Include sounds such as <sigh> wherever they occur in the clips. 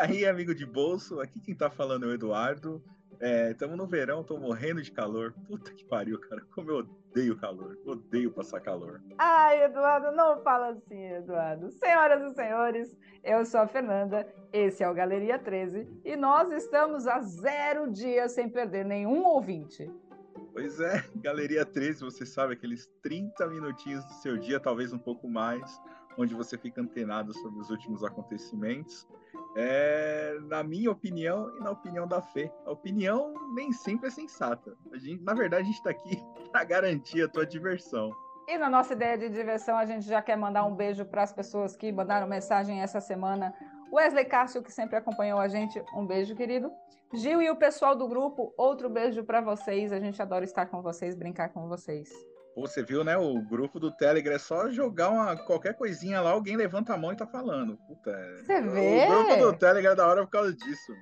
aí, amigo de bolso, aqui quem tá falando é o Eduardo. Estamos é, no verão, tô morrendo de calor. Puta que pariu, cara. Como eu odeio calor. Odeio passar calor. Ai, Eduardo, não fala assim, Eduardo. Senhoras e senhores, eu sou a Fernanda, esse é o Galeria 13 e nós estamos há zero dias sem perder nenhum ouvinte. Pois é, Galeria 13, você sabe, aqueles 30 minutinhos do seu dia, talvez um pouco mais, onde você fica antenado sobre os últimos acontecimentos é, na minha opinião e na opinião da Fê. A opinião nem sempre é sensata. A gente, na verdade, a gente está aqui <laughs> para garantir a tua diversão. E na nossa ideia de diversão, a gente já quer mandar um beijo para as pessoas que mandaram mensagem essa semana. Wesley Cássio, que sempre acompanhou a gente, um beijo, querido. Gil e o pessoal do grupo, outro beijo para vocês. A gente adora estar com vocês, brincar com vocês. Você viu, né? O grupo do Telegram é só jogar uma, qualquer coisinha lá, alguém levanta a mão e tá falando. Puta, Você é... vê? O grupo do Telegram é da hora por causa disso.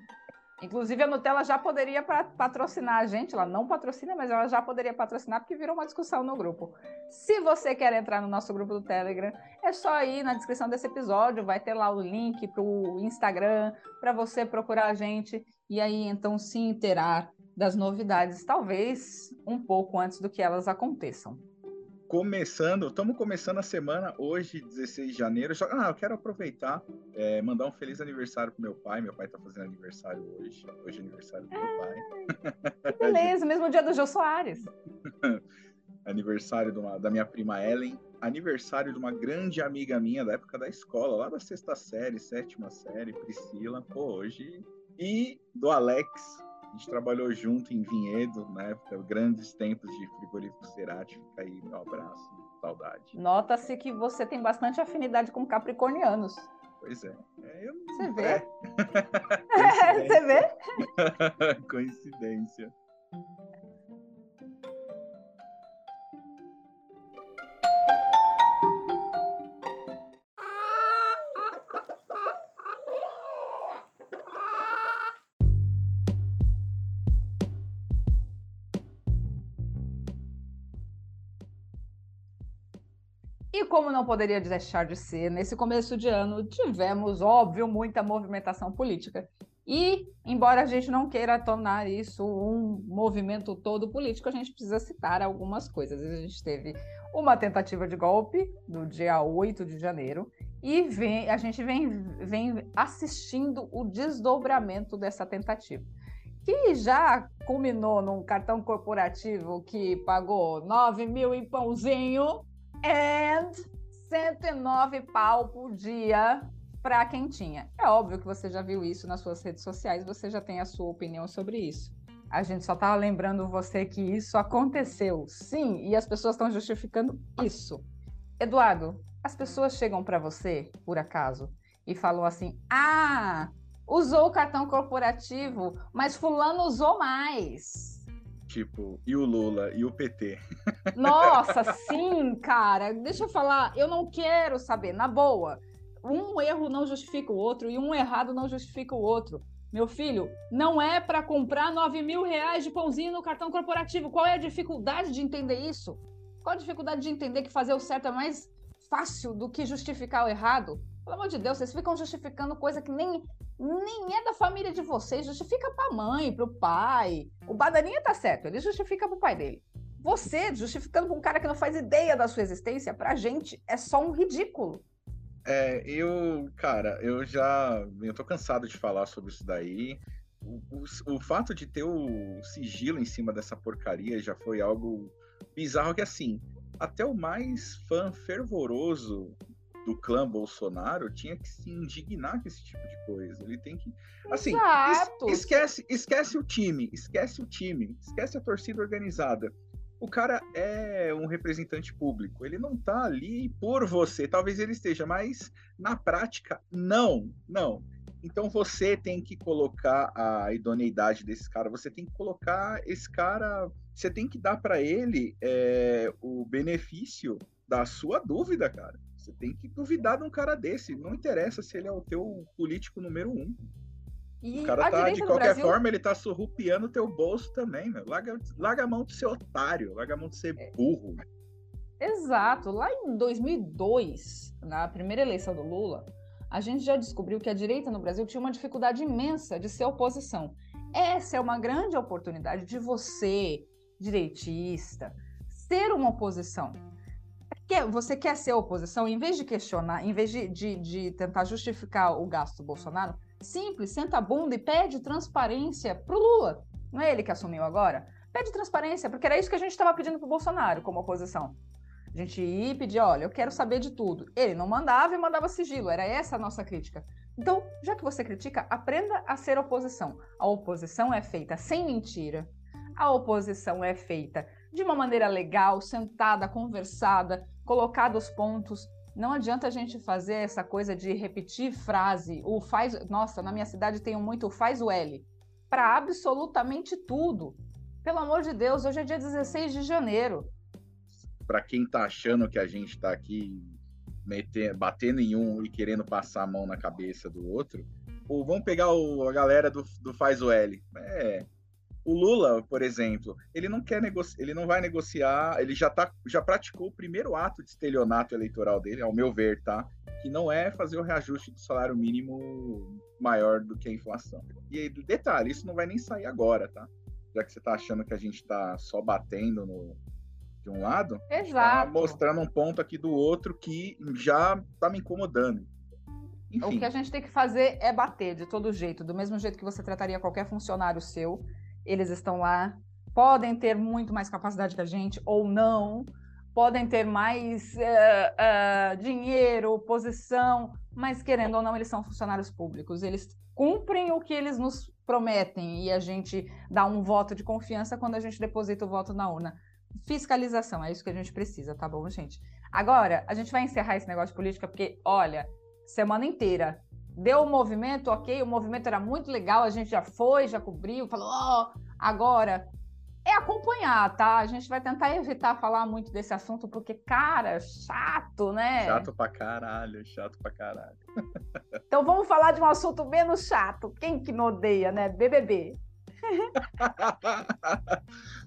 Inclusive, a Nutella já poderia patrocinar a gente. Ela não patrocina, mas ela já poderia patrocinar, porque virou uma discussão no grupo. Se você quer entrar no nosso grupo do Telegram, é só ir na descrição desse episódio. Vai ter lá o link para o Instagram, para você procurar a gente e aí então se inteirar das novidades, talvez um pouco antes do que elas aconteçam. Começando, estamos começando a semana hoje, 16 de janeiro. Ah, eu quero aproveitar, é, mandar um feliz aniversário pro meu pai. Meu pai está fazendo aniversário hoje. Hoje é aniversário do meu pai. Que <laughs> beleza, mesmo dia do Jô Soares. <laughs> aniversário uma, da minha prima Ellen. Aniversário de uma grande amiga minha da época da escola, lá da sexta série, sétima série, Priscila. Pô, hoje. E do Alex, a gente trabalhou junto em Vinhedo, né? Grandes tempos de frigorífico Cerati. Fica aí meu abraço, saudade. Nota-se que você tem bastante afinidade com capricornianos. Pois é. é eu... Você vê? É. <laughs> você vê? <laughs> Coincidência. Como não poderia deixar de ser, nesse começo de ano tivemos, óbvio, muita movimentação política. E, embora a gente não queira tornar isso um movimento todo político, a gente precisa citar algumas coisas. A gente teve uma tentativa de golpe no dia 8 de janeiro, e vem, a gente vem, vem assistindo o desdobramento dessa tentativa. Que já culminou num cartão corporativo que pagou 9 mil em pãozinho and 109 pau por dia para quem tinha. É óbvio que você já viu isso nas suas redes sociais, você já tem a sua opinião sobre isso. A gente só estava lembrando você que isso aconteceu, sim, e as pessoas estão justificando isso. Eduardo, as pessoas chegam para você, por acaso, e falam assim: ah, usou o cartão corporativo, mas Fulano usou mais. Tipo, e o Lula e o PT. <laughs> Nossa, sim, cara. Deixa eu falar, eu não quero saber, na boa. Um erro não justifica o outro e um errado não justifica o outro. Meu filho, não é para comprar 9 mil reais de pãozinho no cartão corporativo. Qual é a dificuldade de entender isso? Qual a dificuldade de entender que fazer o certo é mais fácil do que justificar o errado? Pelo amor de Deus, vocês ficam justificando coisa que nem, nem é da família de vocês. Justifica pra mãe, pro pai. O Badaninha tá certo, ele justifica pro pai dele. Você, justificando pra um cara que não faz ideia da sua existência, pra gente é só um ridículo. É, eu, cara, eu já. Eu tô cansado de falar sobre isso daí. O, o, o fato de ter o sigilo em cima dessa porcaria já foi algo bizarro que, assim, até o mais fã fervoroso do clã Bolsonaro tinha que se indignar com esse tipo de coisa. Ele tem que. Assim, es, esquece, esquece o time, esquece o time, esquece a torcida organizada. O cara é um representante público, ele não tá ali por você. Talvez ele esteja, mas na prática, não, não. Então você tem que colocar a idoneidade desse cara, você tem que colocar esse cara, você tem que dar para ele é, o benefício da sua dúvida, cara. Você tem que duvidar de um cara desse. Não interessa se ele é o teu político número um. E o cara tá, de qualquer Brasil... forma, ele tá surrupiando o teu bolso também, meu. Larga, larga a mão de ser otário, larga a mão de ser é. burro. Exato. Lá em 2002, na primeira eleição do Lula, a gente já descobriu que a direita no Brasil tinha uma dificuldade imensa de ser oposição. Essa é uma grande oportunidade de você, direitista, ser uma oposição. Você quer ser oposição, em vez de questionar, em vez de, de, de tentar justificar o gasto do Bolsonaro, simples, senta a bunda e pede transparência pro Lula. Não é ele que assumiu agora? Pede transparência, porque era isso que a gente estava pedindo pro Bolsonaro como oposição. A gente ia pedir, olha, eu quero saber de tudo. Ele não mandava e mandava sigilo, era essa a nossa crítica. Então, já que você critica, aprenda a ser oposição. A oposição é feita sem mentira. A oposição é feita de uma maneira legal, sentada, conversada, colocada os pontos. Não adianta a gente fazer essa coisa de repetir frase, o faz. Nossa, na minha cidade tem muito faz o L, para absolutamente tudo. Pelo amor de Deus, hoje é dia 16 de janeiro. Para quem está achando que a gente está aqui meter, batendo em um e querendo passar a mão na cabeça do outro, ou vamos pegar o, a galera do, do faz o L. É, o Lula, por exemplo, ele não quer negociar, ele não vai negociar, ele já tá, já praticou o primeiro ato de estelionato eleitoral dele, ao meu ver, tá? Que não é fazer o reajuste do salário mínimo maior do que a inflação. E detalhe, isso não vai nem sair agora, tá? Já que você tá achando que a gente tá só batendo no, de um lado, tá Exato. Tá mostrando um ponto aqui do outro que já tá me incomodando. Enfim. O que a gente tem que fazer é bater de todo jeito, do mesmo jeito que você trataria qualquer funcionário seu eles estão lá, podem ter muito mais capacidade que a gente ou não, podem ter mais uh, uh, dinheiro, posição, mas querendo ou não, eles são funcionários públicos, eles cumprem o que eles nos prometem e a gente dá um voto de confiança quando a gente deposita o voto na urna. Fiscalização, é isso que a gente precisa, tá bom, gente? Agora, a gente vai encerrar esse negócio de política porque, olha, semana inteira deu o movimento, ok, o movimento era muito legal, a gente já foi, já cobriu, falou, ó, oh, agora é acompanhar, tá? A gente vai tentar evitar falar muito desse assunto, porque, cara, chato, né? Chato pra caralho, chato pra caralho. <laughs> Então vamos falar de um assunto menos chato. Quem que não odeia, né? BBB. <laughs>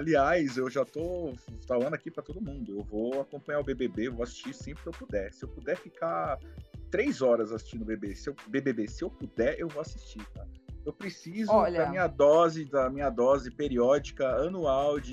Aliás, eu já tô falando aqui para todo mundo. Eu vou acompanhar o BBB, vou assistir sempre que eu puder. Se eu puder ficar três horas assistindo o BBB, se eu, BBB, se eu puder, eu vou assistir, tá? Eu preciso Olha... da minha dose, da minha dose periódica anual de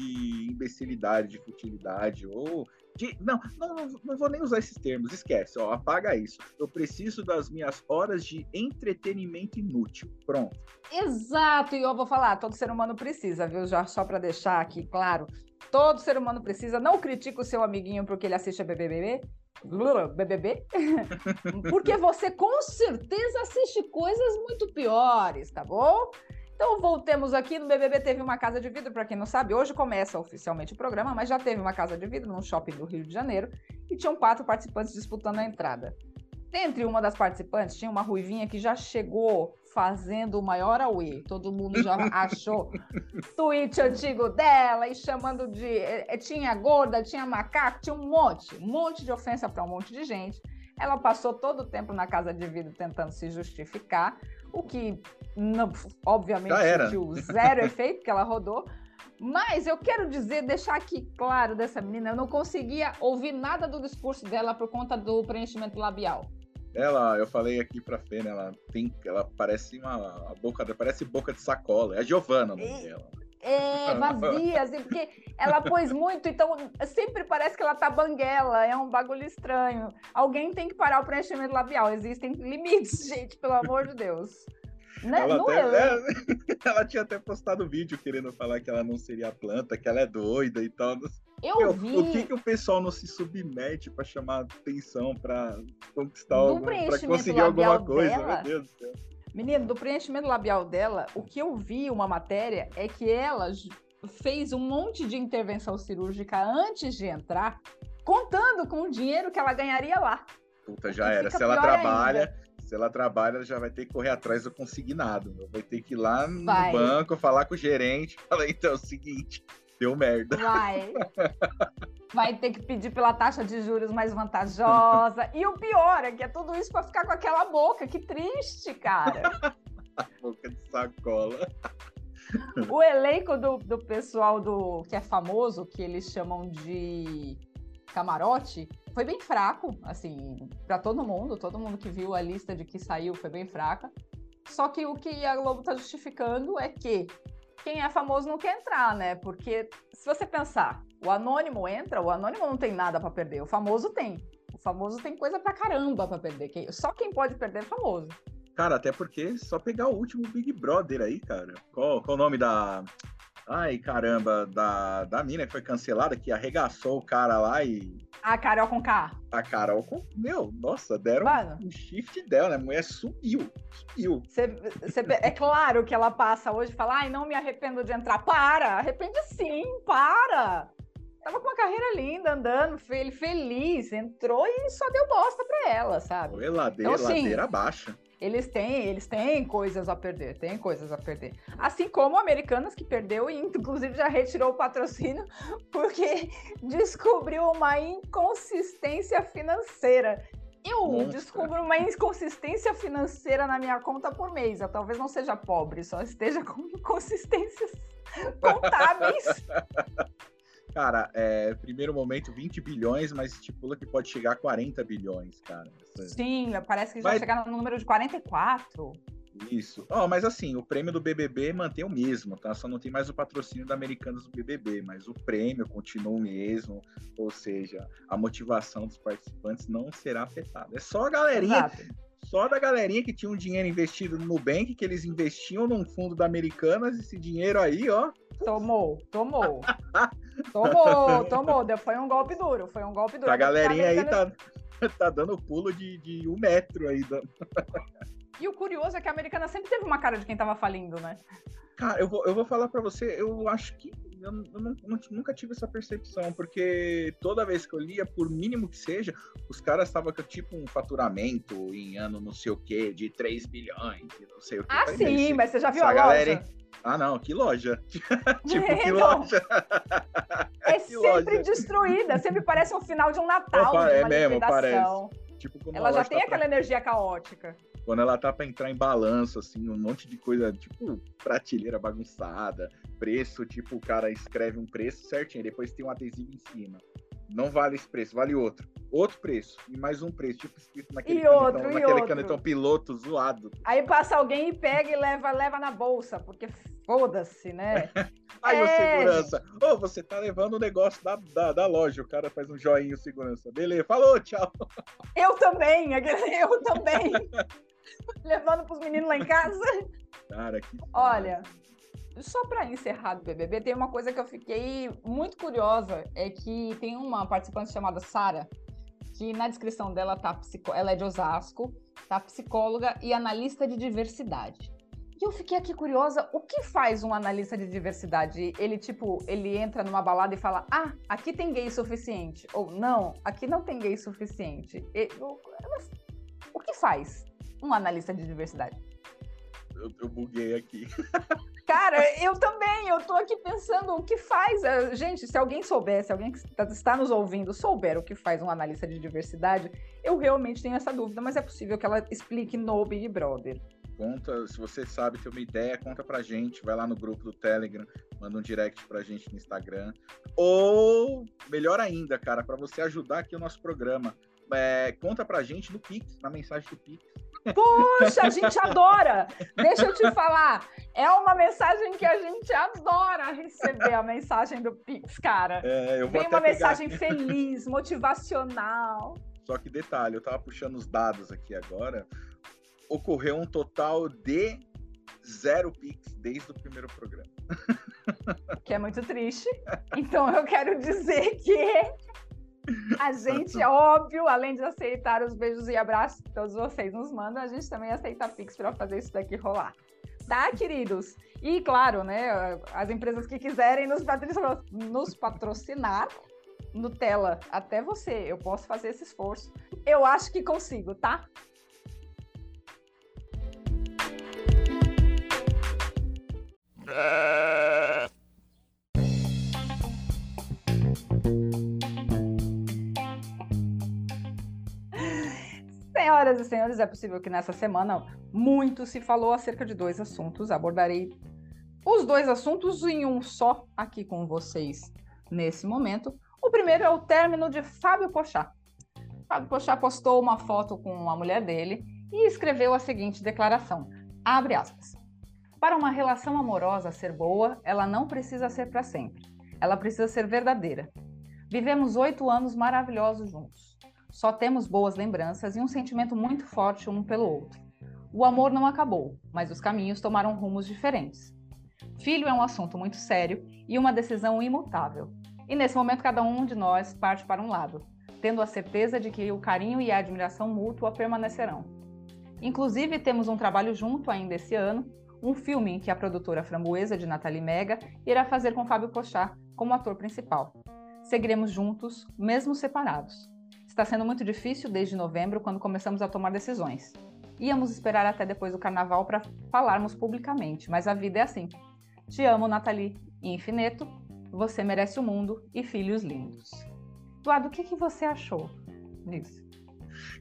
imbecilidade, de futilidade, ou de, não, não, não vou nem usar esses termos, esquece, ó, apaga isso. Eu preciso das minhas horas de entretenimento inútil. Pronto. Exato, e eu vou falar, todo ser humano precisa, viu? Já só para deixar aqui claro, todo ser humano precisa. Não critique o seu amiguinho porque ele assiste a BBB. BBB, <laughs> porque você com certeza assiste coisas muito piores, tá bom? Então voltemos aqui no BBB teve uma casa de vidro para quem não sabe hoje começa oficialmente o programa mas já teve uma casa de vidro num shopping do Rio de Janeiro e tinham quatro participantes disputando a entrada. Dentre uma das participantes tinha uma ruivinha que já chegou fazendo o maior auê. Todo mundo já <laughs> achou tweet antigo dela e chamando de eh, eh, tinha gorda, tinha macaco, tinha um monte, um monte de ofensa para um monte de gente. Ela passou todo o tempo na casa de vidro tentando se justificar, o que não, obviamente zero efeito que ela rodou. Mas eu quero dizer, deixar aqui claro dessa menina, eu não conseguia ouvir nada do discurso dela por conta do preenchimento labial. Ela, eu falei aqui pra Fê, né? Ela tem, ela parece uma a boca, parece boca de sacola. É a Giovana o nome dela. É, vazia, assim, porque ela pôs muito, então sempre parece que ela tá banguela, é um bagulho estranho. Alguém tem que parar o preenchimento labial, existem limites, <laughs> gente, pelo amor de Deus. Né? Ela, até, é, é, <laughs> ela tinha até postado vídeo querendo falar que ela não seria planta, que ela é doida e tal. Eu Meu, vi. O que, que o pessoal não se submete para chamar atenção, para conquistar, algo, para conseguir alguma coisa? Dela, Meu Deus do céu. Menino, do preenchimento labial dela, o que eu vi uma matéria é que ela fez um monte de intervenção cirúrgica antes de entrar, contando com o dinheiro que ela ganharia lá. Puta, já era. Se ela trabalha, ainda. Se ela trabalha, ela já vai ter que correr atrás do consignado. Vai ter que ir lá no vai. banco, falar com o gerente, <laughs> falar, então, é o seguinte, deu merda. Vai. <laughs> vai ter que pedir pela taxa de juros mais vantajosa. E o pior é que é tudo isso para ficar com aquela boca. Que triste, cara. <laughs> boca de sacola. O elenco do, do pessoal do que é famoso, que eles chamam de camarote, foi bem fraco, assim, para todo mundo. Todo mundo que viu a lista de que saiu foi bem fraca. Só que o que a Globo está justificando é que quem é famoso não quer entrar, né? Porque se você pensar, o anônimo entra, o anônimo não tem nada para perder, o famoso tem. O famoso tem coisa pra caramba para perder. Só quem pode perder é famoso. Cara, até porque só pegar o último Big Brother aí, cara. Qual, qual o nome da. Ai, caramba, da, da mina que foi cancelada, que arregaçou o cara lá e. A Carol com K. A Carol com. Meu, nossa, deram Mano. um shift dela, né? A mulher sumiu. Sumiu. Cê, cê, é claro que ela passa hoje e fala: ai, não me arrependo de entrar. Para! Arrepende sim, para! Tava com uma carreira linda, andando, feliz, entrou e só deu bosta pra ela, sabe? Foi ladeira, então, assim, ladeira baixa. Eles têm, eles têm coisas a perder, têm coisas a perder. Assim como Americanas que perdeu e inclusive já retirou o patrocínio <laughs> porque descobriu uma inconsistência financeira. Eu Nossa. descubro uma inconsistência financeira na minha conta por mês. Eu talvez não seja pobre, só esteja com <laughs> inconsistências <laughs> contábeis. Cara, é, primeiro momento 20 bilhões, mas estipula que pode chegar a 40 bilhões, cara. Sim, parece que já vai chegar no número de 44. Isso. Oh, mas assim, o prêmio do BBB mantém o mesmo, tá? Só não tem mais o patrocínio da Americanas do BBB, mas o prêmio continua o mesmo, ou seja, a motivação dos participantes não será afetada. É só a galerinha, Exato. Só da galerinha que tinha um dinheiro investido no Nubank, que eles investiam num fundo da Americanas, esse dinheiro aí, ó. Tomou, tomou. <laughs> Tomou, tomou. Foi um golpe duro, foi um golpe duro. A galerinha aí tá, <laughs> tá dando pulo de, de um metro aí. E o curioso é que a americana sempre teve uma cara de quem tava falindo, né? Cara, eu vou, eu vou falar para você, eu acho que eu, eu não, nunca tive essa percepção, porque toda vez que eu lia, por mínimo que seja, os caras estavam com tipo um faturamento em ano não sei o que, de 3 bilhões, não sei o que. Ah, sim, mas você já viu a galera, loja? Ah, não, que loja. <laughs> tipo, que <laughs> loja. É <laughs> que sempre loja. destruída, sempre parece um final de um Natal, Opa, é mesmo, parece. Tipo, ela já tem tá aquela pra... energia caótica. Quando ela tá para entrar em balanço, assim, um monte de coisa, tipo, prateleira bagunçada, preço, tipo, o cara escreve um preço certinho, depois tem um adesivo em cima. Não vale esse preço, vale outro. Outro preço. E mais um preço, tipo escrito naquele, e canetão, outro, naquele outro. canetão piloto zoado. Aí passa alguém e pega e leva, leva na bolsa, porque foda-se, né? <laughs> Aí é... o segurança, ô, oh, você tá levando o negócio da, da, da, loja, o cara faz um joinha o segurança. Beleza, falou, tchau. <laughs> Eu também, <laughs> eu também. levando pros meninos lá em casa. Cara, que. Olha, só para encerrar do BBB, tem uma coisa que eu fiquei muito curiosa, é que tem uma participante chamada Sara, que na descrição dela tá psico... ela é de Osasco, tá psicóloga e analista de diversidade. E eu fiquei aqui curiosa, o que faz um analista de diversidade? Ele, tipo, ele entra numa balada e fala, ah, aqui tem gay suficiente. Ou, não, aqui não tem gay suficiente. o que faz um analista de diversidade? Eu, eu buguei aqui. <laughs> Cara, eu também, eu tô aqui pensando o que faz. Eh, gente, se alguém soubesse, alguém que está nos ouvindo souber o que faz um analista de diversidade, eu realmente tenho essa dúvida, mas é possível que ela explique no Big Brother. Conta, se você sabe, tem uma ideia, conta pra gente, vai lá no grupo do Telegram, manda um direct pra gente no Instagram. Ou, melhor ainda, cara, para você ajudar aqui o nosso programa, é, conta pra gente no Pix, na mensagem do Pix. Puxa, a gente adora! Deixa eu te falar, é uma mensagem que a gente adora receber, a mensagem do Pix, cara. É, Vem uma mensagem aqui. feliz, motivacional. Só que detalhe, eu tava puxando os dados aqui agora, ocorreu um total de zero Pix desde o primeiro programa. Que é muito triste. Então eu quero dizer que a gente, óbvio, além de aceitar os beijos e abraços que todos vocês nos mandam, a gente também aceita Pix para fazer isso daqui rolar. Tá, queridos? E claro, né, as empresas que quiserem nos nos patrocinar Nutella, até você, eu posso fazer esse esforço. Eu acho que consigo, tá? Senhoras e senhores, é possível que nessa semana muito se falou acerca de dois assuntos. Abordarei os dois assuntos em um só aqui com vocês nesse momento. O primeiro é o término de Fábio Pochá. Fábio Pochá postou uma foto com a mulher dele e escreveu a seguinte declaração: abre aspas. Para uma relação amorosa ser boa, ela não precisa ser para sempre. Ela precisa ser verdadeira. Vivemos oito anos maravilhosos juntos. Só temos boas lembranças e um sentimento muito forte um pelo outro. O amor não acabou, mas os caminhos tomaram rumos diferentes. Filho é um assunto muito sério e uma decisão imutável. E nesse momento, cada um de nós parte para um lado, tendo a certeza de que o carinho e a admiração mútua permanecerão. Inclusive, temos um trabalho junto ainda esse ano, um filme em que a produtora framboesa de Nathalie Mega irá fazer com Fábio Pochá como ator principal. Seguiremos juntos, mesmo separados. Está sendo muito difícil desde novembro, quando começamos a tomar decisões. Íamos esperar até depois do carnaval para falarmos publicamente, mas a vida é assim. Te amo, Nathalie, infinito. Você merece o mundo e filhos lindos. Eduardo, o que, que você achou disso?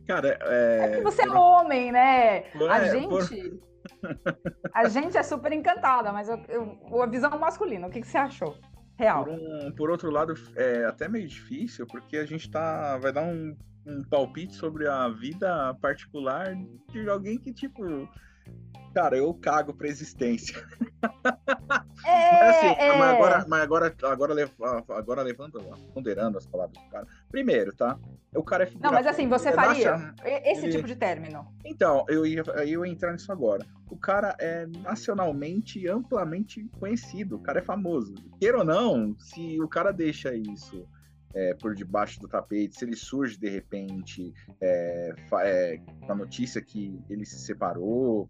Cara, é. é que você é homem, né? Por... A gente. Por... <laughs> A gente é super encantada, mas eu, eu, a visão masculina, o que, que você achou? Real. Por, um, por outro lado, é até meio difícil, porque a gente tá. Vai dar um, um palpite sobre a vida particular de alguém que, tipo, Cara, eu cago pra existência. <laughs> É, mas, assim, é. mas agora, mas agora, agora, agora levando, ponderando as palavras do cara. Primeiro, tá? O cara é Não, mas assim, você faria esse ele... tipo de término. Então, eu ia, eu ia entrar nisso agora. O cara é nacionalmente amplamente conhecido, o cara é famoso. Queira ou não, se o cara deixa isso é, por debaixo do tapete, se ele surge de repente é, é, com a notícia que ele se separou,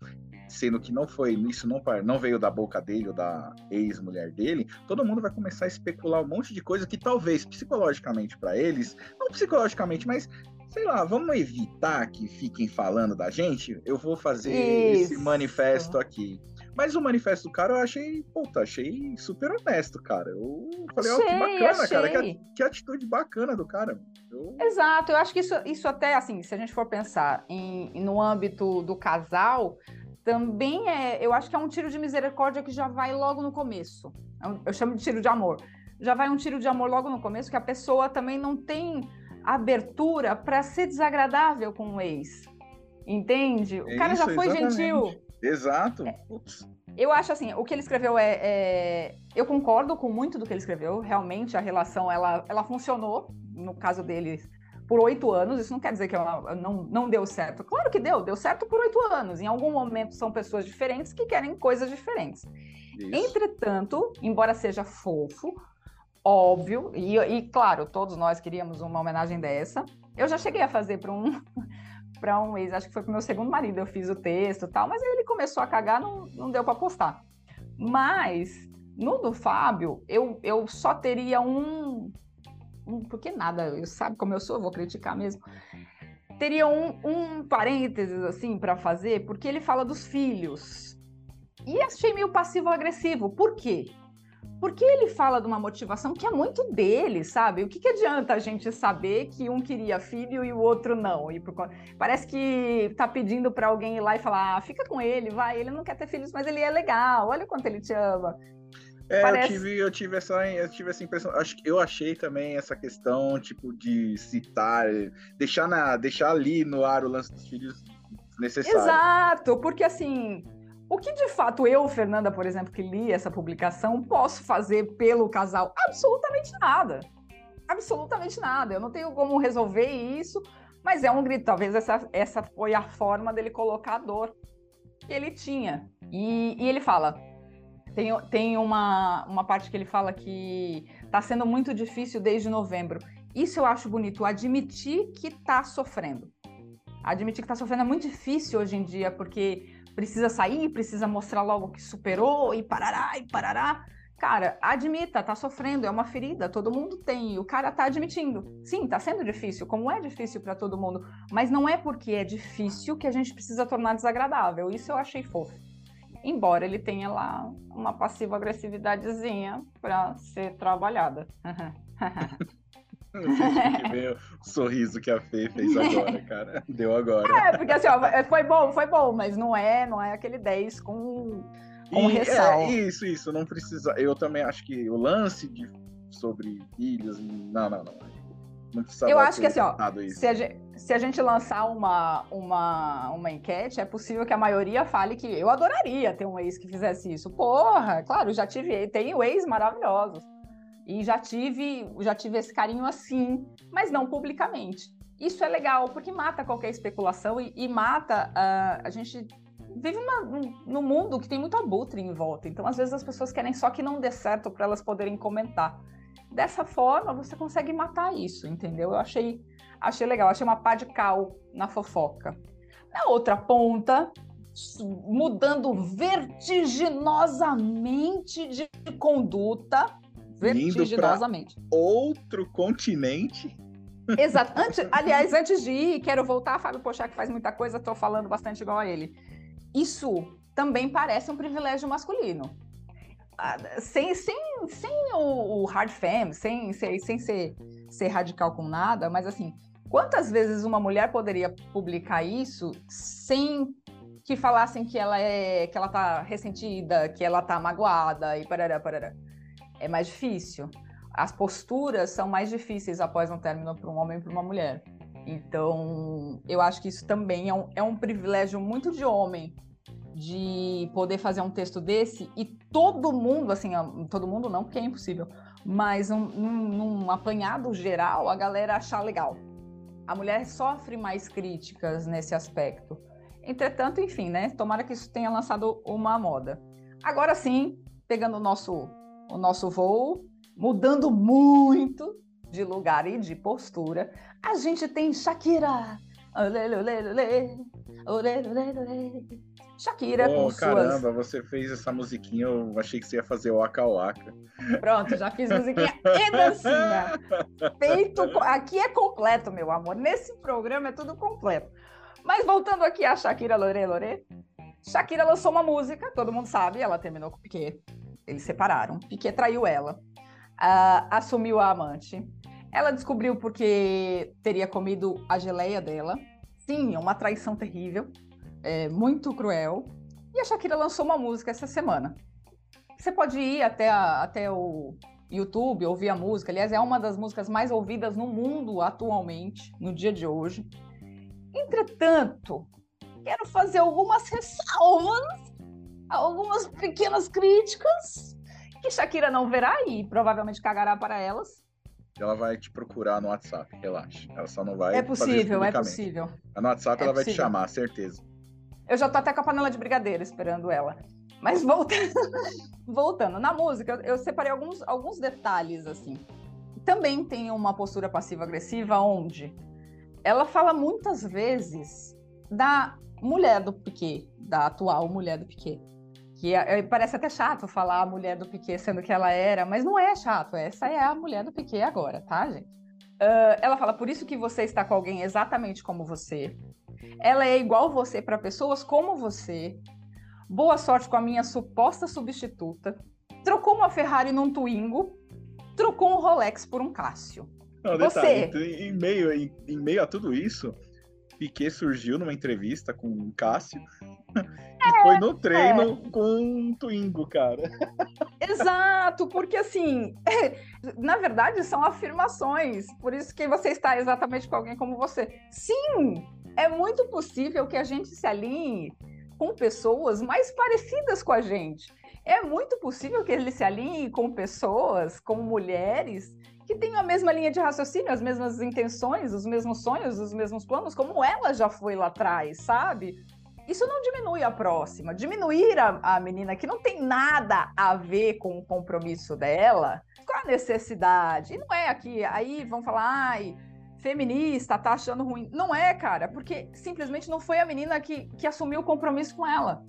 sendo que não foi isso não, não veio da boca dele ou da ex-mulher dele, todo mundo vai começar a especular um monte de coisa que talvez psicologicamente para eles, não psicologicamente, mas sei lá, vamos evitar que fiquem falando da gente. Eu vou fazer isso. esse manifesto aqui. Mas o manifesto do cara eu achei, puta, achei super honesto, cara. Eu falei, ó, oh, que bacana, achei. cara. Que, que, atitude bacana do cara. Eu... Exato, eu acho que isso, isso até, assim, se a gente for pensar em, no âmbito do casal, também é, eu acho que é um tiro de misericórdia que já vai logo no começo. É eu chamo de tiro de amor. Já vai um tiro de amor logo no começo, que a pessoa também não tem abertura para ser desagradável com o ex. Entende? O cara já foi exatamente. gentil. Exato. É, eu acho assim, o que ele escreveu é, é, Eu concordo com muito do que ele escreveu. Realmente a relação ela, ela funcionou, no caso deles, por oito anos, isso não quer dizer que ela não, não deu certo. Claro que deu, deu certo por oito anos. Em algum momento são pessoas diferentes que querem coisas diferentes. Isso. Entretanto, embora seja fofo, óbvio, e, e, claro, todos nós queríamos uma homenagem dessa. Eu já cheguei a fazer para um <laughs> para um ex, acho que foi para meu segundo marido, eu fiz o texto tal, mas ele começou a cagar, não, não deu para postar. Mas no do Fábio, eu, eu só teria um porque nada, eu sabe como eu sou, eu vou criticar mesmo. Teria um, um parênteses assim para fazer, porque ele fala dos filhos. E achei meio passivo-agressivo. Por quê? Porque ele fala de uma motivação que é muito dele, sabe? O que, que adianta a gente saber que um queria filho e o outro não? E por... Parece que tá pedindo para alguém ir lá e falar: ah, fica com ele, vai, ele não quer ter filhos, mas ele é legal, olha o quanto ele te ama. É, Parece... eu, tive, eu, tive essa, eu tive essa impressão. Acho, eu achei também essa questão, tipo, de citar, deixar, na, deixar ali no ar o lance dos filhos necessário. Exato, porque assim, o que de fato eu, Fernanda, por exemplo, que li essa publicação, posso fazer pelo casal? Absolutamente nada. Absolutamente nada. Eu não tenho como resolver isso, mas é um grito. Talvez essa, essa foi a forma dele colocar a dor que ele tinha. E, e ele fala: tem, tem uma, uma parte que ele fala que está sendo muito difícil desde novembro. Isso eu acho bonito, admitir que está sofrendo. Admitir que está sofrendo é muito difícil hoje em dia, porque precisa sair, precisa mostrar logo que superou e parará e parará. Cara, admita, tá sofrendo, é uma ferida, todo mundo tem, o cara tá admitindo. Sim, tá sendo difícil, como é difícil para todo mundo, mas não é porque é difícil que a gente precisa tornar desagradável. Isso eu achei fofo embora ele tenha lá uma passiva-agressividadezinha para ser trabalhada. sorriso que a Fê fez agora, cara. Deu agora. É, porque assim, ó, é, foi bom, foi bom, mas não é, não é aquele 10 com, com e, É, isso, isso, não precisa. Eu também acho que o lance de, sobre ilhas, não, não, não. não eu acho que assim, ó, se a, gente, se a gente lançar uma, uma, uma enquete, é possível que a maioria fale que eu adoraria ter um ex que fizesse isso. Porra, claro, já tive, tenho ex maravilhosos. E já tive, já tive esse carinho assim, mas não publicamente. Isso é legal, porque mata qualquer especulação e, e mata. Uh, a gente vive uma, num mundo que tem muito abutre em volta. Então, às vezes, as pessoas querem só que não dê certo para elas poderem comentar. Dessa forma, você consegue matar isso, entendeu? Eu achei, achei legal, achei uma pá de cal na fofoca. Na outra ponta, mudando vertiginosamente de conduta, vertiginosamente. outro continente. Exato. Antes, aliás, antes de ir, quero voltar. Fábio Pochá, que faz muita coisa, estou falando bastante igual a ele. Isso também parece um privilégio masculino. Ah, sem, sem, sem o, hard femme, sem, sem, sem ser, ser radical com nada, mas assim, quantas vezes uma mulher poderia publicar isso sem que falassem que ela é que ela tá ressentida, que ela tá magoada e parará, parará é mais difícil. As posturas são mais difíceis após um término para um homem e para uma mulher. Então, eu acho que isso também é um, é um privilégio muito de homem de poder fazer um texto desse e todo mundo, assim, todo mundo não, porque é impossível, mas um, num, num apanhado geral, a galera achar legal. A mulher sofre mais críticas nesse aspecto. Entretanto, enfim, né? Tomara que isso tenha lançado uma moda. Agora sim, pegando o nosso o nosso voo, mudando muito de lugar e de postura. A gente tem Shakira. Shakira oh, com caramba, suas... você fez essa musiquinha, eu achei que você ia fazer o Waka Waka. Pronto, já fiz musiquinha e dancinha. <laughs> Feito, aqui é completo, meu amor. Nesse programa é tudo completo. Mas voltando aqui a Shakira Lore Lore, Shakira lançou uma música, todo mundo sabe, ela terminou com o Piquet. Eles separaram. Piquet traiu ela, uh, assumiu a amante. Ela descobriu porque teria comido a geleia dela. Sim, uma traição terrível, é, muito cruel. E a Shakira lançou uma música essa semana. Você pode ir até, a, até o YouTube, ouvir a música. Aliás, é uma das músicas mais ouvidas no mundo atualmente, no dia de hoje. Entretanto, quero fazer algumas ressalvas algumas pequenas críticas que Shakira não verá e provavelmente cagará para elas. Ela vai te procurar no WhatsApp, relaxa. Ela só não vai. É possível, é possível. No WhatsApp é ela possível. vai te chamar, certeza. Eu já tô até com a panela de brigadeiro esperando ela. Mas voltando, <laughs> voltando na música, eu separei alguns, alguns detalhes assim. Também tem uma postura passiva-agressiva onde ela fala muitas vezes da mulher do Piquet, da atual mulher do Piquet que é, é, parece até chato falar a mulher do Piquet sendo que ela era, mas não é chato, essa é a mulher do Piquet agora, tá, gente? Uh, ela fala, por isso que você está com alguém exatamente como você. Ela é igual você para pessoas como você. Boa sorte com a minha suposta substituta. Trocou uma Ferrari num Twingo. Trocou um Rolex por um Cássio. Não, detalhe, você... em, meio, em, em meio a tudo isso, Piquet surgiu numa entrevista com o Cássio <laughs> e foi no treino é. com um Twingo, cara. Exato, porque assim, <laughs> na verdade são afirmações, por isso que você está exatamente com alguém como você. Sim, é muito possível que a gente se alinhe com pessoas mais parecidas com a gente. É muito possível que ele se alinhe com pessoas, com mulheres que tenham a mesma linha de raciocínio, as mesmas intenções, os mesmos sonhos, os mesmos planos, como ela já foi lá atrás, sabe? Isso não diminui a próxima. Diminuir a, a menina que não tem nada a ver com o compromisso dela, qual a necessidade? E não é aqui, aí vão falar, ai, feminista, tá achando ruim. Não é, cara, porque simplesmente não foi a menina que, que assumiu o compromisso com ela.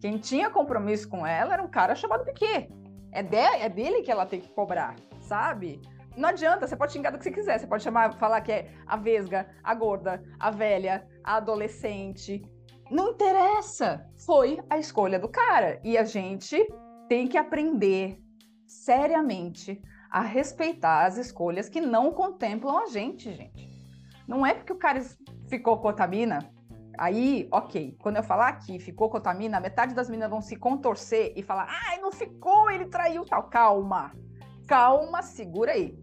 Quem tinha compromisso com ela era um cara chamado Piquet. É, de, é dele que ela tem que cobrar, sabe? Não adianta, você pode xingar do que você quiser. Você pode chamar, falar que é a vesga, a gorda, a velha, a adolescente. Não interessa. Foi a escolha do cara. E a gente tem que aprender seriamente a respeitar as escolhas que não contemplam a gente, gente. Não é porque o cara ficou com Otamina, aí, ok. Quando eu falar que ficou com Otamina, metade das meninas vão se contorcer e falar, ai, não ficou, ele traiu tal. Calma, calma, segura aí.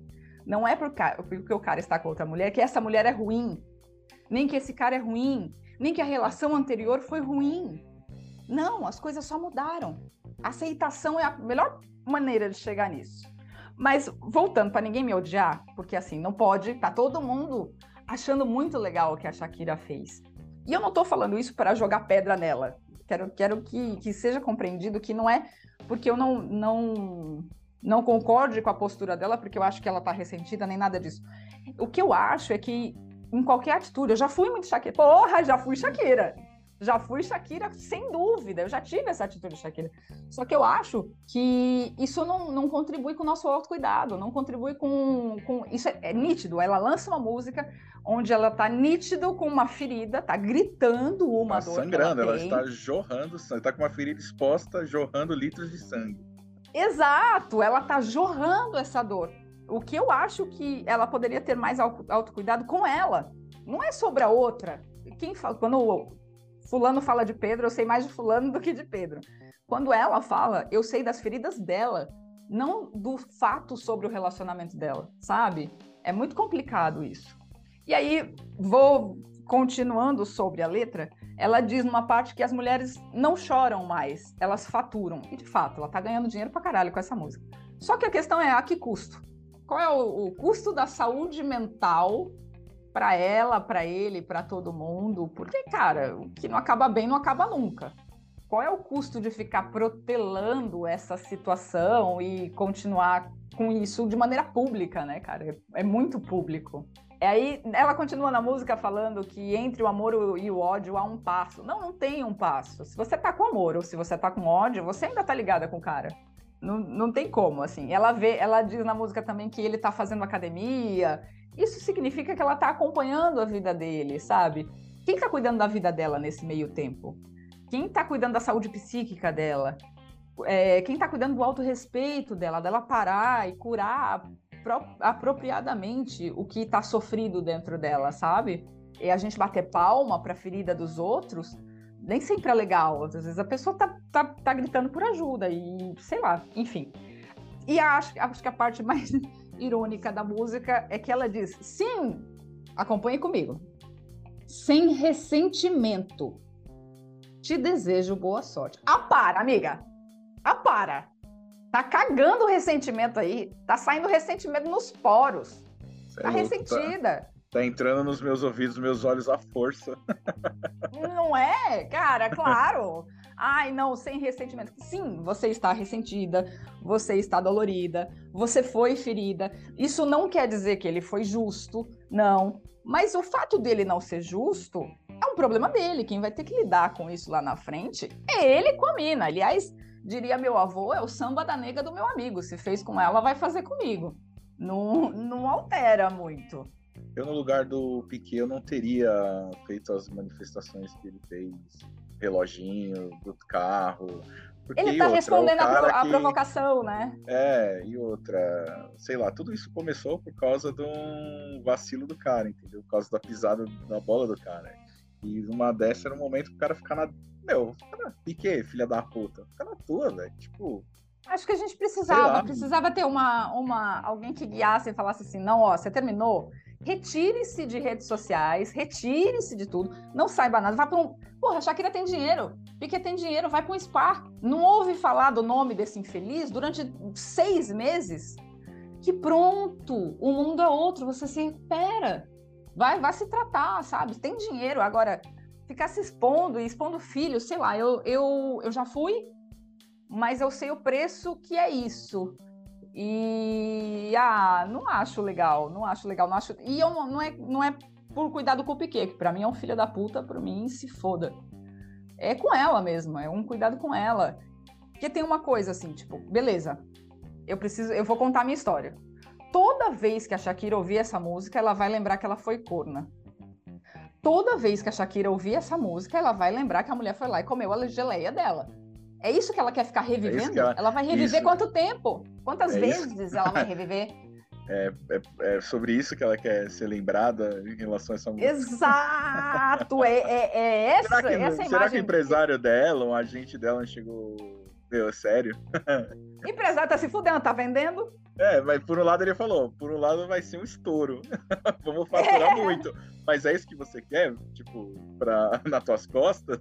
Não é porque o cara está com outra mulher que essa mulher é ruim, nem que esse cara é ruim, nem que a relação anterior foi ruim. Não, as coisas só mudaram. aceitação é a melhor maneira de chegar nisso. Mas voltando para ninguém me odiar, porque assim, não pode, tá todo mundo achando muito legal o que a Shakira fez. E eu não estou falando isso para jogar pedra nela. Quero, quero que, que seja compreendido que não é porque eu não, não, não concorde com a postura dela, porque eu acho que ela está ressentida, nem nada disso. O que eu acho é que em qualquer atitude, eu já fui muito Shakira. Porra, já fui Shakira. Já fui Shakira, sem dúvida. Eu já tive essa atitude Shakira. Só que eu acho que isso não, não contribui com o nosso autocuidado, não contribui com. com isso é, é nítido. Ela lança uma música onde ela tá nítido com uma ferida, tá gritando uma tá dor. sangrando, ela, ela, está jorrando sangue, tá com uma ferida exposta, jorrando litros de sangue. Exato, ela tá jorrando essa dor. O que eu acho que ela poderia ter mais autocuidado com ela. Não é sobre a outra. Quem fala, quando fulano fala de Pedro, eu sei mais de fulano do que de Pedro. Quando ela fala, eu sei das feridas dela, não do fato sobre o relacionamento dela, sabe? É muito complicado isso. E aí, vou continuando sobre a letra, ela diz numa parte que as mulheres não choram mais, elas faturam. E de fato, ela tá ganhando dinheiro pra caralho com essa música. Só que a questão é a que custo? Qual é o, o custo da saúde mental para ela, para ele, para todo mundo, porque, cara, o que não acaba bem não acaba nunca. Qual é o custo de ficar protelando essa situação e continuar com isso de maneira pública, né, cara? É muito público. E aí ela continua na música falando que entre o amor e o ódio há um passo. Não, não tem um passo. Se você tá com amor ou se você tá com ódio, você ainda tá ligada com o cara. Não, não tem como, assim. Ela vê, ela diz na música também que ele tá fazendo academia, isso significa que ela está acompanhando a vida dele, sabe? Quem está cuidando da vida dela nesse meio tempo? Quem está cuidando da saúde psíquica dela? É, quem está cuidando do autorrespeito dela, dela parar e curar apropriadamente o que está sofrido dentro dela, sabe? E a gente bater palma para a ferida dos outros nem sempre é legal. Às vezes a pessoa tá, tá, tá gritando por ajuda e sei lá, enfim. E acho, acho que a parte mais irônica da música é que ela diz: sim, acompanhe comigo. Sem ressentimento. Te desejo boa sorte. Ah, para, amiga. Ah, para. Tá cagando o ressentimento aí. Tá saindo ressentimento nos poros. Cê tá é ressentida. Tá, tá, entrando nos meus ouvidos, meus olhos à força. Não é? Cara, claro. Ai, não, sem ressentimento. Sim, você está ressentida, você está dolorida, você foi ferida. Isso não quer dizer que ele foi justo, não. Mas o fato dele não ser justo é um problema dele. Quem vai ter que lidar com isso lá na frente é ele com a mina. Aliás, diria meu avô, é o samba da nega do meu amigo. Se fez com ela, vai fazer comigo. Não, não altera muito. Eu, no lugar do Piquet, eu não teria feito as manifestações que ele fez reloginho do carro. Ele tá outra, respondendo a, que... provocação, né? É, e outra, sei lá, tudo isso começou por causa de um vacilo do cara, entendeu? Por causa da pisada da bola do cara. E uma dessa era um momento que o cara ficar na. Meu, cara, pique, filha da puta. Fica na tua, velho. Tipo. Acho que a gente precisava, precisava ter uma, uma alguém que guiasse e falasse assim, não, ó, você terminou, retire-se de redes sociais, retire-se de tudo, não saiba nada, vá para um. Porra, a Shakira tem dinheiro, Piquet tem dinheiro, vai para um spa. Não ouve falar do nome desse infeliz durante seis meses? Que pronto, o mundo é outro, você se recupera. Vai, vai se tratar, sabe? Tem dinheiro. Agora, ficar se expondo e expondo filho, sei lá, eu, eu, eu já fui, mas eu sei o preço que é isso. E ah, não acho legal, não acho legal, não acho. E eu não, não é, não é por cuidado com o Piquet, que para mim é um filho da puta, para mim se foda. É com ela mesmo, é um cuidado com ela. Porque tem uma coisa assim, tipo, beleza, eu preciso, eu vou contar a minha história. Toda vez que a Shakira ouvir essa música, ela vai lembrar que ela foi corna. Toda vez que a Shakira ouvir essa música, ela vai lembrar que a mulher foi lá e comeu a geleia dela. É isso que ela quer ficar é revivendo? É ela... ela... vai reviver isso. quanto tempo? Quantas é vezes isso... ela vai reviver? <laughs> É, é, é, sobre isso que ela quer ser lembrada em relação a essa música. Exato! É, é, é <laughs> essa, será que, essa será que o empresário dela, um agente dela, chegou. Meu, sério? O <laughs> empresário tá se fudendo, tá vendendo? É, mas por um lado ele falou, por um lado vai ser um estouro. <laughs> Vamos faturar é. muito. Mas é isso que você quer? Tipo, pra, <laughs> nas tuas costas?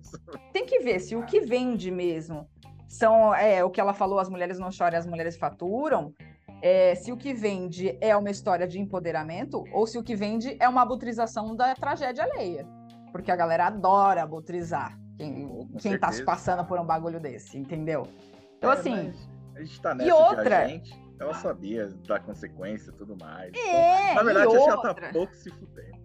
Tem que ver se o que vende mesmo são é, o que ela falou, as mulheres não choram, as mulheres faturam. É, se o que vende é uma história de empoderamento ou se o que vende é uma abutrização da tragédia alheia. Porque a galera adora abutrizar quem, quem tá se passando por um bagulho desse, entendeu? Então, é, assim. A gente tá nessa e outra, gente, ela sabia da consequência e tudo mais. É, Na verdade, acho que ela tá pouco se fudendo.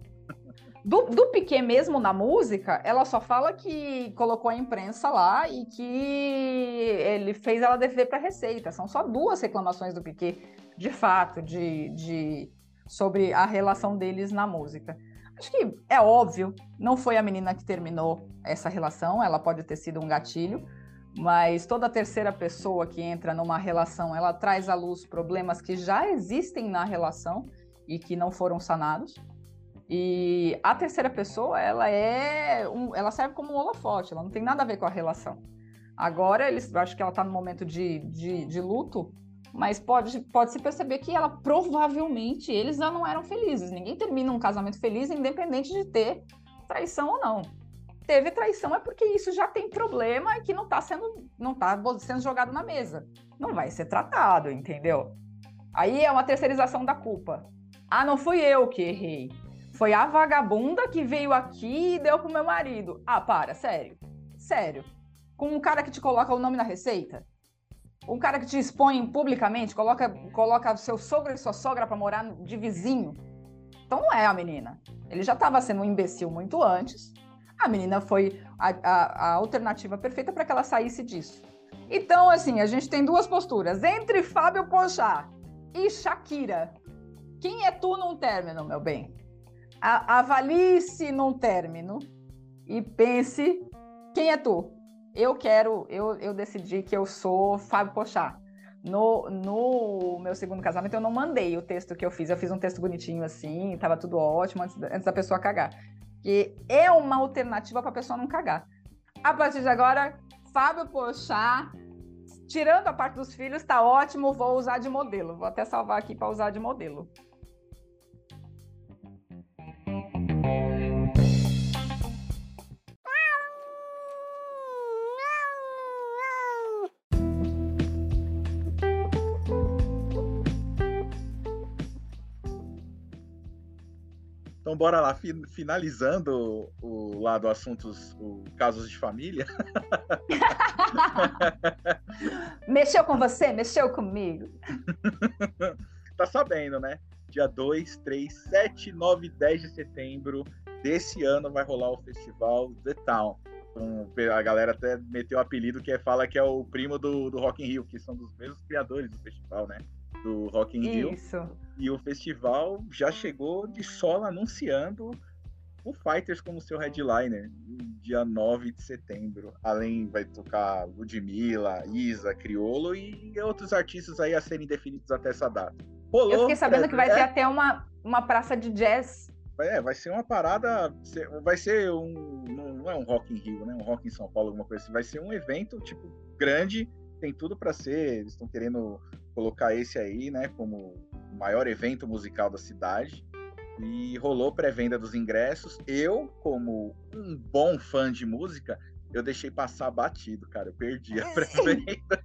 Do, do Piquet mesmo na música, ela só fala que colocou a imprensa lá e que ele fez ela dever para Receita. São só duas reclamações do Piquet, de fato, de, de sobre a relação deles na música. Acho que é óbvio, não foi a menina que terminou essa relação, ela pode ter sido um gatilho, mas toda terceira pessoa que entra numa relação, ela traz à luz problemas que já existem na relação e que não foram sanados. E a terceira pessoa, ela é um, ela serve como um holofote, ela não tem nada a ver com a relação. Agora, eles, acho que ela está no momento de, de, de, luto, mas pode, pode se perceber que ela provavelmente eles já não eram felizes. Ninguém termina um casamento feliz independente de ter traição ou não. Teve traição é porque isso já tem problema e que não está sendo, não tá sendo jogado na mesa. Não vai ser tratado, entendeu? Aí é uma terceirização da culpa. Ah, não fui eu que errei. Foi a vagabunda que veio aqui e deu pro meu marido. Ah, para, sério. Sério. Com um cara que te coloca o nome na receita? Um cara que te expõe publicamente, coloca, coloca seu sogro e sua sogra para morar de vizinho. Então não é a menina. Ele já estava sendo um imbecil muito antes. A menina foi a, a, a alternativa perfeita para que ela saísse disso. Então, assim, a gente tem duas posturas. Entre Fábio Pochá e Shakira. Quem é tu num término, meu bem? avalie-se num término e pense quem é tu. Eu quero, eu, eu decidi que eu sou Fábio Pochá. No, no meu segundo casamento, eu não mandei o texto que eu fiz. Eu fiz um texto bonitinho assim, estava tudo ótimo antes, antes da pessoa cagar. Que é uma alternativa para a pessoa não cagar. A partir de agora, Fábio Pochá, tirando a parte dos filhos, está ótimo, vou usar de modelo. Vou até salvar aqui para usar de modelo. Então, bora lá, finalizando o lado assuntos, o casos de família. <laughs> mexeu com você? Mexeu comigo? tá sabendo, né? Dia 2, 3, 7, 9 e 10 de setembro desse ano vai rolar o festival The Town. Um, a galera até meteu o apelido que é, fala que é o primo do, do Rock in Rio, que são dos mesmos criadores do festival, né? Do Rock in Rio. Isso. E o festival já chegou de solo anunciando o Fighters como seu headliner, dia 9 de setembro. Além, vai tocar Ludmilla, Isa, Criolo e outros artistas aí a serem definidos até essa data. Rolou, Eu fiquei sabendo é, que vai é... ter até uma, uma praça de jazz. É, vai ser uma parada, vai ser um, não é um Rock in Rio, né? Um Rock em São Paulo, alguma coisa assim. Vai ser um evento, tipo, grande, tem tudo para ser, eles estão querendo colocar esse aí, né, como o maior evento musical da cidade. E rolou pré-venda dos ingressos. Eu, como um bom fã de música, eu deixei passar batido, cara. Eu perdi a <laughs> pré-venda.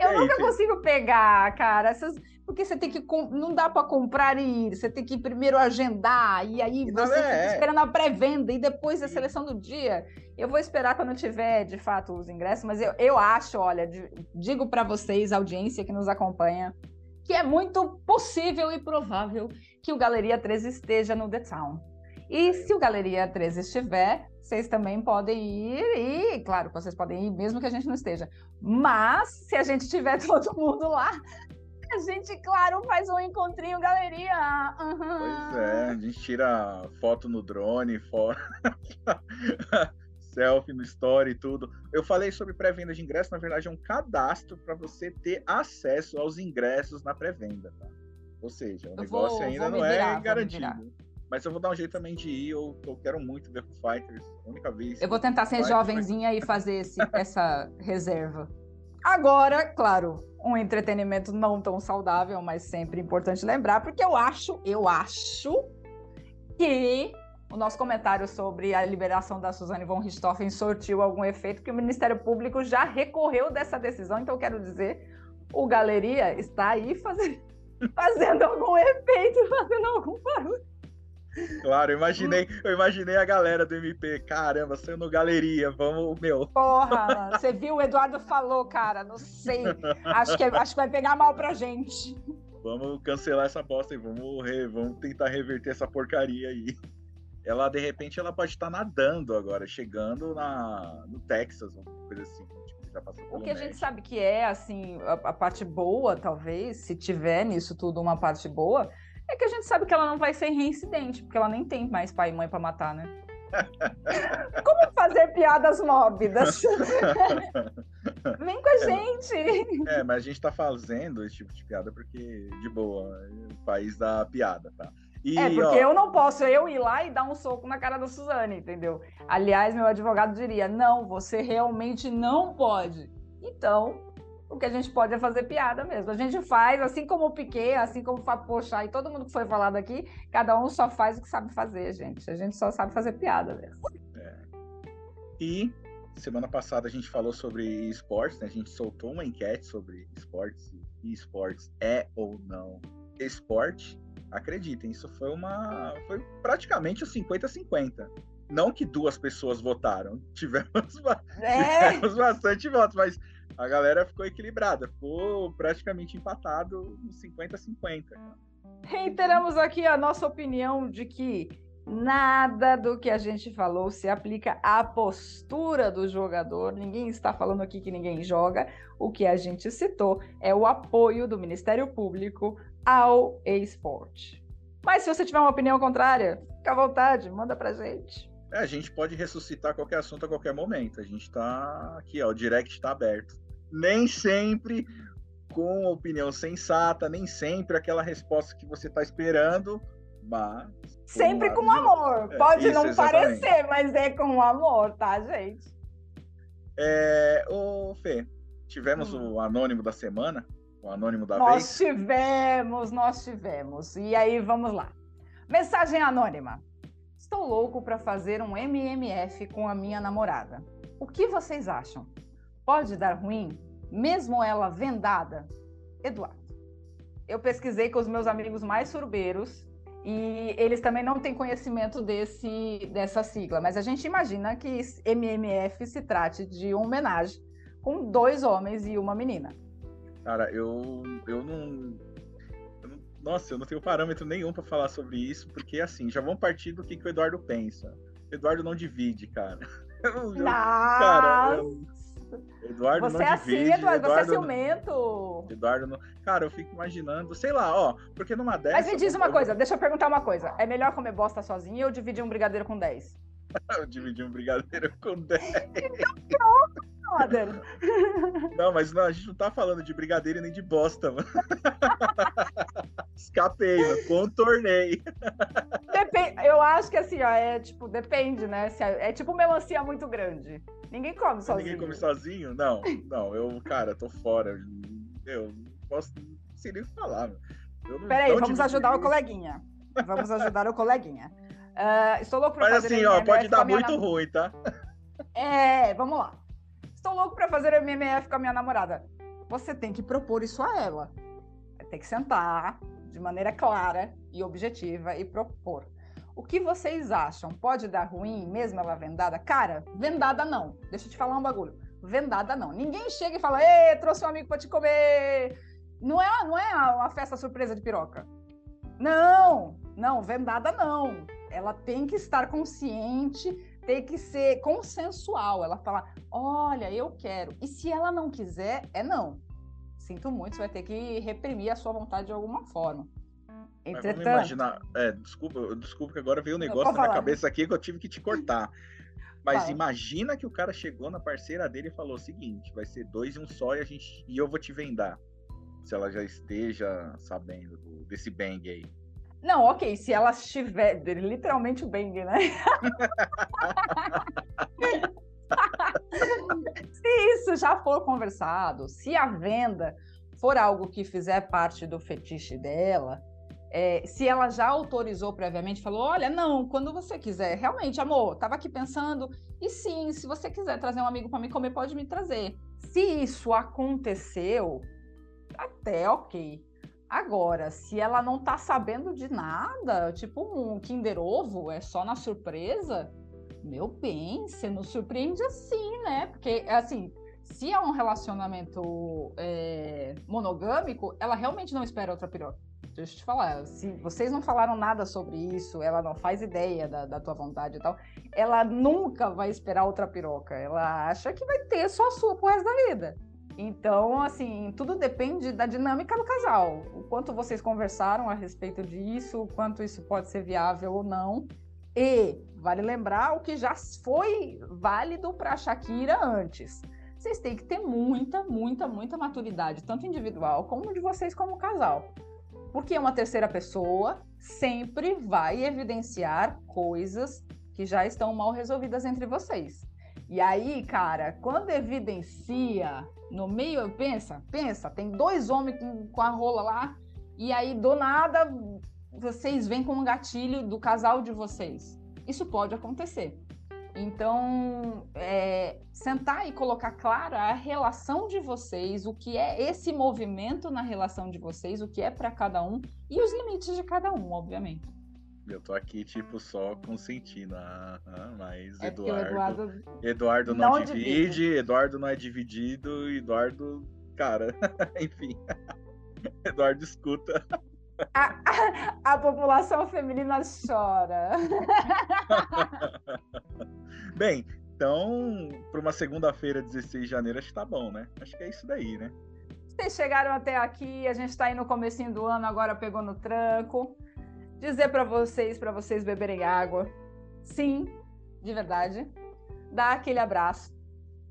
Eu nunca consigo pegar, cara. Essas... Porque você tem que. Não dá para comprar e ir. Você tem que primeiro agendar. E aí você é, fica esperando a pré-venda e depois a seleção do dia. Eu vou esperar quando tiver, de fato, os ingressos. Mas eu, eu acho, olha, digo para vocês, audiência que nos acompanha, que é muito possível e provável que o Galeria 13 esteja no The Town. E se o Galeria 13 estiver, vocês também podem ir, e claro, vocês podem ir mesmo que a gente não esteja. Mas, se a gente tiver <laughs> todo mundo lá, a gente, claro, faz um encontrinho, galeria. Uhum. Pois é, a gente tira foto no drone, foto... <laughs> selfie no story e tudo. Eu falei sobre pré-venda de ingresso, na verdade é um cadastro para você ter acesso aos ingressos na pré-venda, tá? Ou seja, o negócio vou, ainda vou não é virar, é garantido. Mas eu vou dar um jeito também de ir, eu, eu quero muito ver Foo Fighters, a única vez. Eu vou tentar ser jovenzinha e <laughs> fazer esse, essa reserva. Agora, claro, um entretenimento não tão saudável, mas sempre importante lembrar, porque eu acho, eu acho que o nosso comentário sobre a liberação da Suzane von Richthofen sortiu algum efeito, que o Ministério Público já recorreu dessa decisão, então quero dizer, o Galeria está aí fazendo, <laughs> fazendo algum efeito, fazendo algum barulho. Claro, eu imaginei, eu imaginei a galera do MP, caramba, no galeria, vamos, meu. Porra, você viu, o Eduardo falou, cara, não sei. Acho que, acho que vai pegar mal pra gente. Vamos cancelar essa bosta e vamos, re, vamos tentar reverter essa porcaria aí. Ela, de repente, ela pode estar nadando agora, chegando na, no Texas, uma coisa assim. Tipo, já passou o que a gente sabe que é, assim, a, a parte boa, talvez, se tiver nisso tudo uma parte boa, é que a gente sabe que ela não vai ser reincidente, porque ela nem tem mais pai e mãe para matar, né? <laughs> Como fazer piadas mórbidas? <laughs> Vem com a é, gente! É, mas a gente tá fazendo esse tipo de piada porque, de boa, é o país da piada, tá? E, é, porque ó... eu não posso eu ir lá e dar um soco na cara da Suzane, entendeu? Aliás, meu advogado diria: não, você realmente não pode. Então, o que a gente pode é fazer piada mesmo. A gente faz, assim como o Piquet, assim como o Pochá e todo mundo que foi falado aqui, cada um só faz o que sabe fazer, gente. A gente só sabe fazer piada mesmo. É. E semana passada a gente falou sobre esportes, né? A gente soltou uma enquete sobre esportes e esportes é ou não esporte. Acreditem, isso foi uma. Foi praticamente o 50-50 não que duas pessoas votaram, <laughs> tivemos, é. tivemos bastante votos, mas a galera ficou equilibrada, ficou praticamente empatado no 50-50. Reiteramos aqui a nossa opinião de que nada do que a gente falou se aplica à postura do jogador. Ninguém está falando aqui que ninguém joga. O que a gente citou é o apoio do Ministério Público ao esporte. Mas se você tiver uma opinião contrária, fica à vontade, manda pra gente. É, a gente pode ressuscitar qualquer assunto a qualquer momento. A gente está aqui, ó, o direct está aberto. Nem sempre com opinião sensata, nem sempre aquela resposta que você está esperando, mas. Sempre com amor. É, pode não parecer, mas é com amor, tá, gente? É, ô, Fê, tivemos hum. o anônimo da semana, o anônimo da nós vez. Nós tivemos, nós tivemos. E aí, vamos lá. Mensagem anônima. Estou louco para fazer um MMF com a minha namorada. O que vocês acham? Pode dar ruim, mesmo ela vendada? Eduardo. Eu pesquisei com os meus amigos mais surbeiros e eles também não têm conhecimento desse, dessa sigla, mas a gente imagina que MMF se trate de uma homenagem com dois homens e uma menina. Cara, eu, eu não nossa, eu não tenho parâmetro nenhum para falar sobre isso, porque assim, já vão partir do que, que o Eduardo pensa. O Eduardo não divide, cara. <laughs> Eu, eu, cara, eu, Eduardo você não é assim. Eduardo, Eduardo, você é ciumento. Eduardo não. Cara, eu fico imaginando, sei lá, ó, porque numa dessas. Mas me diz uma coisa, deixa eu perguntar uma coisa. É melhor comer bosta sozinho ou dividir um brigadeiro com 10? eu <laughs> dividi um brigadeiro com 10. então pronto, brother. Não, mas não, a gente não tá falando de brigadeiro nem de bosta, mano. <laughs> Escapei, mano. contornei. Depende, eu acho que assim, ó, é tipo, depende, né? É, é, tipo melancia muito grande. Ninguém come sozinho. Ninguém come sozinho? Não, não, eu, cara, tô fora. Eu não posso não sei nem falar, mano. Peraí, vamos ajudar o coleguinha. Vamos ajudar o coleguinha. Uh, estou louco pra Mas fazer assim, ó, pode dar muito ruim, tá? É, vamos lá. Estou louco para fazer MMF com a minha namorada. Você tem que propor isso a ela. Tem que sentar de maneira clara e objetiva e propor. O que vocês acham? Pode dar ruim mesmo ela vendada? Cara, vendada não. Deixa eu te falar um bagulho. Vendada não. Ninguém chega e fala: "Ê, trouxe um amigo para te comer". Não é, não é uma festa surpresa de piroca. Não, não, vendada não. Ela tem que estar consciente tem que ser consensual. Ela fala: olha, eu quero. E se ela não quiser, é não. Sinto muito, você vai ter que reprimir a sua vontade de alguma forma. Entretanto. Mas imaginar. É, desculpa, desculpa que agora veio um negócio na minha cabeça aqui que eu tive que te cortar. Mas Fala. imagina que o cara chegou na parceira dele e falou o seguinte: vai ser dois e um só e, a gente, e eu vou te vendar. se ela já esteja sabendo desse bang aí. Não, ok, se ela estiver, literalmente o bang, né? <laughs> se isso já for conversado, se a venda for algo que fizer parte do fetiche dela, é, se ela já autorizou previamente, falou: olha, não, quando você quiser, realmente, amor, estava aqui pensando, e sim, se você quiser trazer um amigo para me comer, pode me trazer. Se isso aconteceu, até ok. Agora, se ela não está sabendo de nada, tipo um Kinder Ovo, é só na surpresa, meu bem, você nos surpreende assim, né? Porque, assim, se é um relacionamento é, monogâmico, ela realmente não espera outra piroca. Deixa eu te falar, se vocês não falaram nada sobre isso, ela não faz ideia da, da tua vontade e tal, ela nunca vai esperar outra piroca. Ela acha que vai ter só a sua pro resto da vida. Então, assim, tudo depende da dinâmica do casal. O quanto vocês conversaram a respeito disso, o quanto isso pode ser viável ou não. E vale lembrar o que já foi válido para a Shakira antes vocês têm que ter muita, muita, muita maturidade, tanto individual como de vocês como casal. Porque uma terceira pessoa sempre vai evidenciar coisas que já estão mal resolvidas entre vocês. E aí, cara, quando evidencia no meio, pensa, pensa, tem dois homens com, a rola lá, e aí do nada vocês vêm com um gatilho do casal de vocês. Isso pode acontecer. Então, é, sentar e colocar clara a relação de vocês, o que é esse movimento na relação de vocês, o que é para cada um e os limites de cada um, obviamente. Eu tô aqui, tipo, só consentindo. Ah, ah, mas é Eduardo, Eduardo. Eduardo não, não divide, divide, Eduardo não é dividido, Eduardo. Cara, <laughs> enfim. Eduardo escuta. A, a, a, população feminina chora. <laughs> Bem, então, para uma segunda-feira, 16 de janeiro, acho que tá bom, né? Acho que é isso daí, né? Vocês chegaram até aqui, a gente está aí no comecinho do ano, agora pegou no tranco. Dizer para vocês, para vocês beberem água. Sim, de verdade. Dar aquele abraço,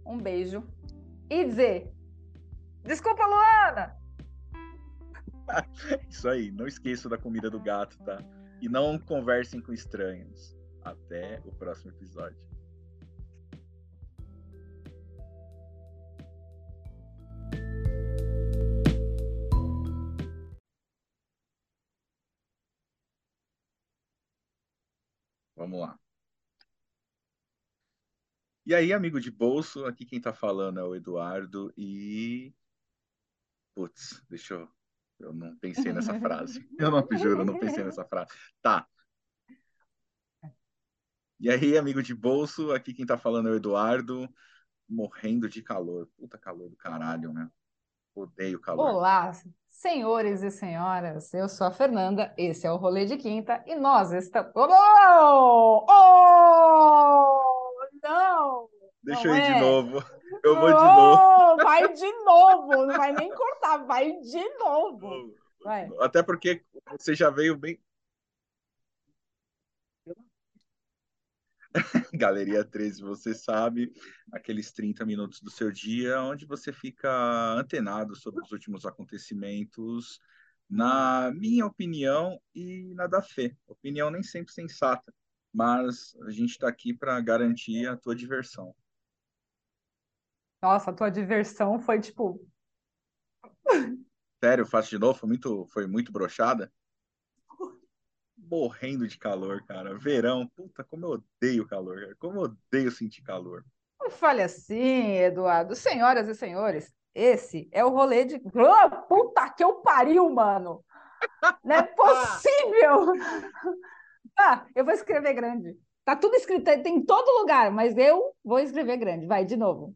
um beijo e dizer: Desculpa, Luana! <laughs> Isso aí, não esqueçam da comida do gato, tá? E não conversem com estranhos. Até o próximo episódio. Vamos lá. E aí, amigo de bolso, aqui quem tá falando é o Eduardo e. Putz, deixa eu. Eu não pensei nessa frase. <laughs> Eu não juro, eu não pensei nessa frase. Tá. E aí, amigo de bolso, aqui quem tá falando é o Eduardo, morrendo de calor. Puta calor do caralho, né? Odeio calor. Olá, Senhores e senhoras, eu sou a Fernanda, esse é o Rolê de Quinta e nós estamos. Oh! Oh! Não! Deixa não eu ir é. de novo. Eu vou oh, de novo. Vai de novo, não vai nem cortar, vai de novo. Vai. Até porque você já veio bem. <laughs> Galeria 13, você sabe, aqueles 30 minutos do seu dia, onde você fica antenado sobre os últimos acontecimentos, na minha opinião e na da Fê. Opinião nem sempre sensata, mas a gente está aqui para garantir a tua diversão. Nossa, a tua diversão foi tipo. Sério, faço de novo? Foi muito, foi muito brochada? Morrendo de calor, cara. Verão, puta, como eu odeio calor, cara. Como eu odeio sentir calor. Não fale assim, Eduardo. Senhoras e senhores, esse é o rolê de. Oh, puta que eu pariu, mano! Não é <laughs> possível! <laughs> ah, eu vou escrever grande. Tá tudo escrito, tem em todo lugar, mas eu vou escrever grande. Vai, de novo.